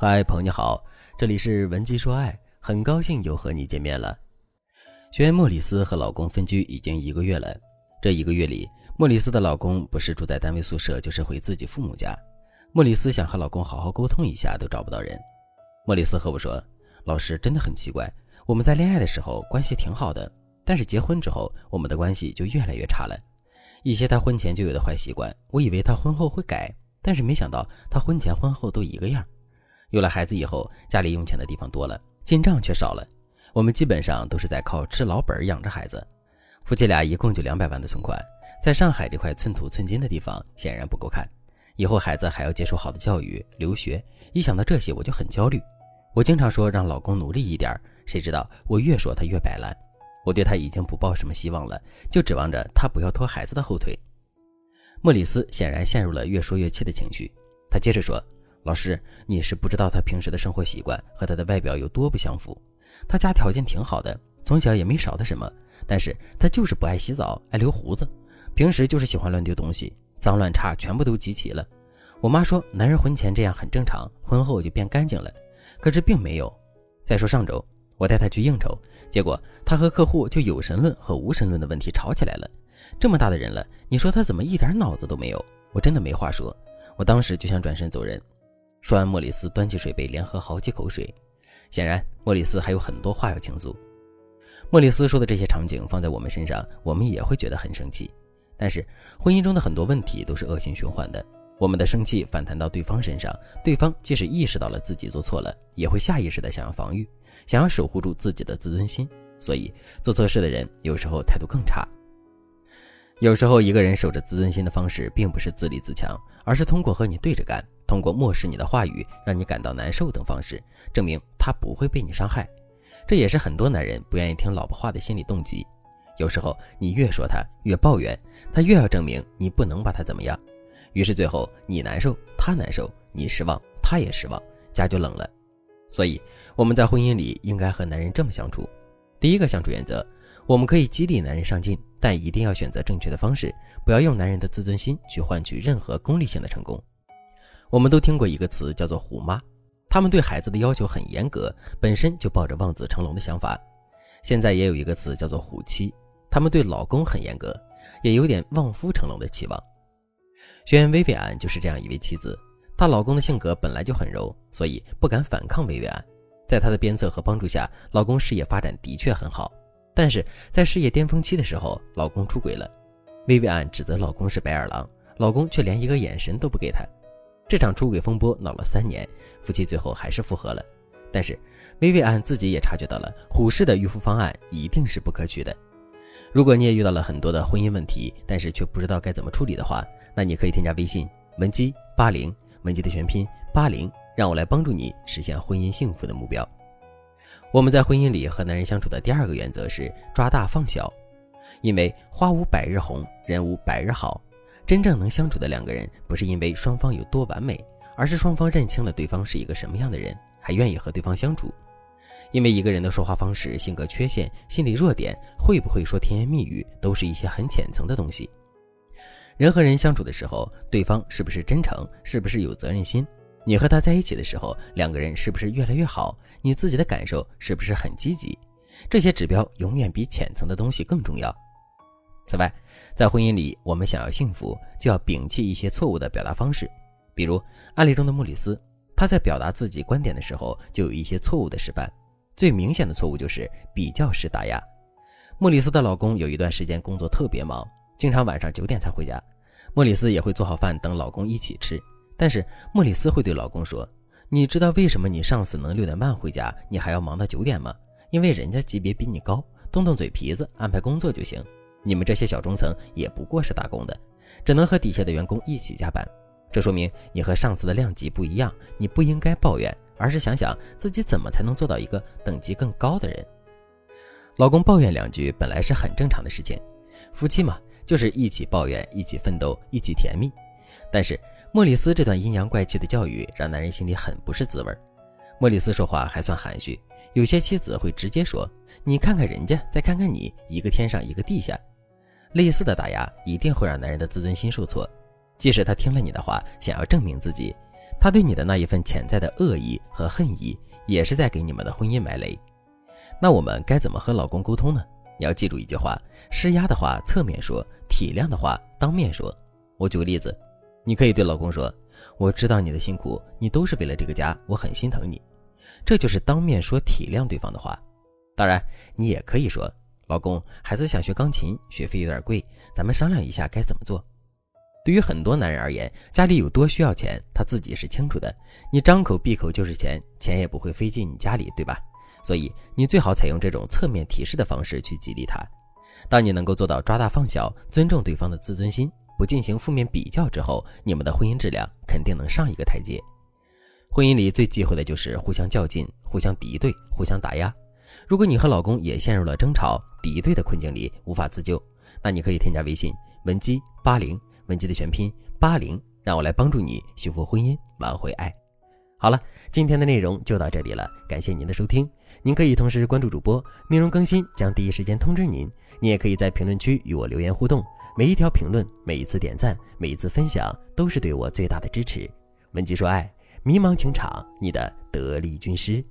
嗨，朋友你好，这里是文姬说爱，很高兴又和你见面了。学员莫里斯和老公分居已经一个月了，这一个月里，莫里斯的老公不是住在单位宿舍，就是回自己父母家。莫里斯想和老公好好沟通一下，都找不到人。莫里斯和我说：“老师真的很奇怪，我们在恋爱的时候关系挺好的，但是结婚之后，我们的关系就越来越差了。一些他婚前就有的坏习惯，我以为他婚后会改，但是没想到他婚前婚后都一个样。”有了孩子以后，家里用钱的地方多了，进账却少了。我们基本上都是在靠吃老本养着孩子。夫妻俩一共就两百万的存款，在上海这块寸土寸金的地方，显然不够看。以后孩子还要接受好的教育、留学，一想到这些我就很焦虑。我经常说让老公努力一点，谁知道我越说他越摆烂。我对他已经不抱什么希望了，就指望着他不要拖孩子的后腿。莫里斯显然陷入了越说越气的情绪，他接着说。老师，你是不知道他平时的生活习惯和他的外表有多不相符。他家条件挺好的，从小也没少他什么，但是他就是不爱洗澡，爱留胡子，平时就是喜欢乱丢东西，脏乱差全部都集齐了。我妈说，男人婚前这样很正常，婚后就变干净了，可是并没有。再说上周我带他去应酬，结果他和客户就有神论和无神论的问题吵起来了。这么大的人了，你说他怎么一点脑子都没有？我真的没话说，我当时就想转身走人。说完，莫里斯端起水杯，连喝好几口水。显然，莫里斯还有很多话要倾诉。莫里斯说的这些场景放在我们身上，我们也会觉得很生气。但是，婚姻中的很多问题都是恶性循环的。我们的生气反弹到对方身上，对方即使意识到了自己做错了，也会下意识的想要防御，想要守护住自己的自尊心。所以，做错事的人有时候态度更差。有时候，一个人守着自尊心的方式，并不是自立自强，而是通过和你对着干。通过漠视你的话语，让你感到难受等方式，证明他不会被你伤害。这也是很多男人不愿意听老婆话的心理动机。有时候你越说他越抱怨，他越要证明你不能把他怎么样。于是最后你难受，他难受，你失望，他也失望，家就冷了。所以我们在婚姻里应该和男人这么相处。第一个相处原则，我们可以激励男人上进，但一定要选择正确的方式，不要用男人的自尊心去换取任何功利性的成功。我们都听过一个词叫做“虎妈”，他们对孩子的要求很严格，本身就抱着望子成龙的想法。现在也有一个词叫做“虎妻”，他们对老公很严格，也有点望夫成龙的期望。学员薇薇安就是这样一位妻子，她老公的性格本来就很柔，所以不敢反抗薇薇安。在她的鞭策和帮助下，老公事业发展的确很好。但是在事业巅峰期的时候，老公出轨了，薇薇安指责老公是白眼狼，老公却连一个眼神都不给她。这场出轨风波闹了三年，夫妻最后还是复合了。但是，薇薇安自己也察觉到了，虎式的预付方案一定是不可取的。如果你也遇到了很多的婚姻问题，但是却不知道该怎么处理的话，那你可以添加微信文姬八零，文姬的全拼八零，让我来帮助你实现婚姻幸福的目标。我们在婚姻里和男人相处的第二个原则是抓大放小，因为花无百日红，人无百日好。真正能相处的两个人，不是因为双方有多完美，而是双方认清了对方是一个什么样的人，还愿意和对方相处。因为一个人的说话方式、性格缺陷、心理弱点，会不会说甜言蜜语，都是一些很浅层的东西。人和人相处的时候，对方是不是真诚，是不是有责任心？你和他在一起的时候，两个人是不是越来越好？你自己的感受是不是很积极？这些指标永远比浅层的东西更重要。此外，在婚姻里，我们想要幸福，就要摒弃一些错误的表达方式。比如案例中的莫里斯，他在表达自己观点的时候，就有一些错误的示范。最明显的错误就是比较式打压。莫里斯的老公有一段时间工作特别忙，经常晚上九点才回家。莫里斯也会做好饭等老公一起吃，但是莫里斯会对老公说：“你知道为什么你上司能六点半回家，你还要忙到九点吗？因为人家级别比你高，动动嘴皮子安排工作就行。”你们这些小中层也不过是打工的，只能和底下的员工一起加班。这说明你和上司的量级不一样。你不应该抱怨，而是想想自己怎么才能做到一个等级更高的人。老公抱怨两句本来是很正常的事情，夫妻嘛就是一起抱怨，一起奋斗，一起甜蜜。但是莫里斯这段阴阳怪气的教育让男人心里很不是滋味。莫里斯说话还算含蓄，有些妻子会直接说：“你看看人家，再看看你，一个天上一个地下。”类似的打压一定会让男人的自尊心受挫，即使他听了你的话，想要证明自己，他对你的那一份潜在的恶意和恨意，也是在给你们的婚姻埋雷。那我们该怎么和老公沟通呢？你要记住一句话：施压的话侧面说，体谅的话当面说。我举个例子，你可以对老公说：“我知道你的辛苦，你都是为了这个家，我很心疼你。”这就是当面说体谅对方的话。当然，你也可以说：“老公，孩子想学钢琴，学费有点贵，咱们商量一下该怎么做。”对于很多男人而言，家里有多需要钱，他自己是清楚的。你张口闭口就是钱，钱也不会飞进你家里，对吧？所以你最好采用这种侧面提示的方式去激励他。当你能够做到抓大放小，尊重对方的自尊心，不进行负面比较之后，你们的婚姻质量肯定能上一个台阶。婚姻里最忌讳的就是互相较劲、互相敌对、互相打压。如果你和老公也陷入了争吵、敌对的困境里，无法自救，那你可以添加微信文姬八零。文姬的全拼八零，让我来帮助你修复婚姻，挽回爱。好了，今天的内容就到这里了，感谢您的收听。您可以同时关注主播，内容更新将第一时间通知您。您也可以在评论区与我留言互动，每一条评论、每一次点赞、每一次分享，都是对我最大的支持。文姬说爱，迷茫情场，你的得力军师。